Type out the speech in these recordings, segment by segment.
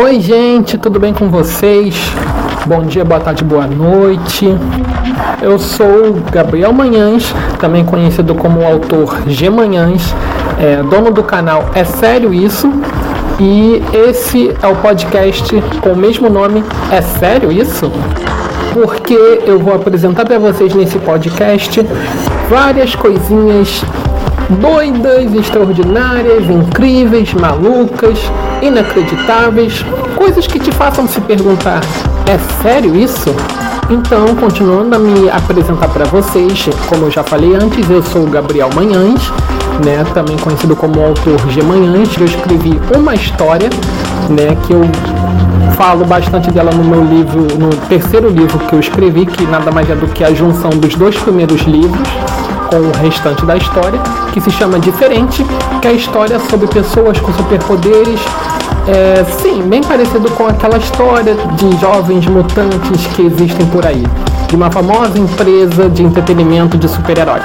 Oi, gente, tudo bem com vocês? Bom dia, boa tarde, boa noite. Eu sou Gabriel Manhães, também conhecido como o autor G Manhães, é, dono do canal É Sério Isso? E esse é o podcast com o mesmo nome É Sério Isso? Porque eu vou apresentar para vocês nesse podcast várias coisinhas doidas, extraordinárias, incríveis, malucas, inacreditáveis, coisas que te façam se perguntar: é sério isso? Então, continuando a me apresentar para vocês, como eu já falei antes, eu sou o Gabriel Manhães, né, também conhecido como autor G Manhães. Eu escrevi uma história, né, que eu falo bastante dela no meu livro, no terceiro livro que eu escrevi, que nada mais é do que a junção dos dois primeiros livros com o restante da história, que se chama Diferente, que é a história sobre pessoas com superpoderes. É, sim, bem parecido com aquela história de jovens mutantes que existem por aí, de uma famosa empresa de entretenimento de super-heróis.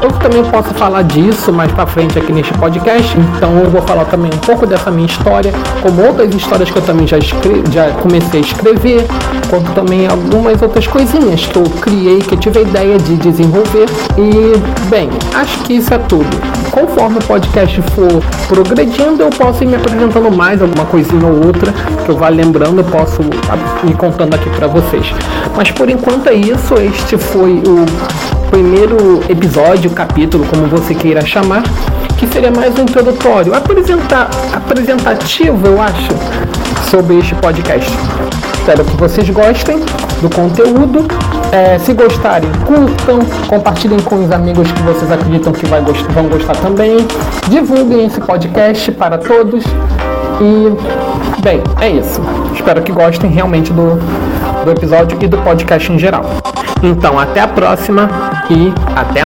Eu também posso falar disso mais para frente aqui neste podcast, então eu vou falar também um pouco dessa minha história, como outras histórias que eu também já, escre já comecei a escrever, quanto também algumas outras coisinhas que eu criei, que eu tive a ideia de desenvolver. E, bem, acho que isso é tudo. Conforme o podcast for progredindo, eu posso ir me apresentando mais alguma coisinha ou outra que eu vá lembrando, eu posso ir contando aqui para vocês. Mas por enquanto é isso, este foi o primeiro episódio, capítulo, como você queira chamar, que seria mais um introdutório, apresentar, apresentativo, eu acho, sobre este podcast. Espero que vocês gostem do conteúdo. É, se gostarem, curtam, compartilhem com os amigos que vocês acreditam que vai vão gostar também. Divulguem esse podcast para todos. E, bem, é isso. Espero que gostem realmente do, do episódio e do podcast em geral. Então, até a próxima e até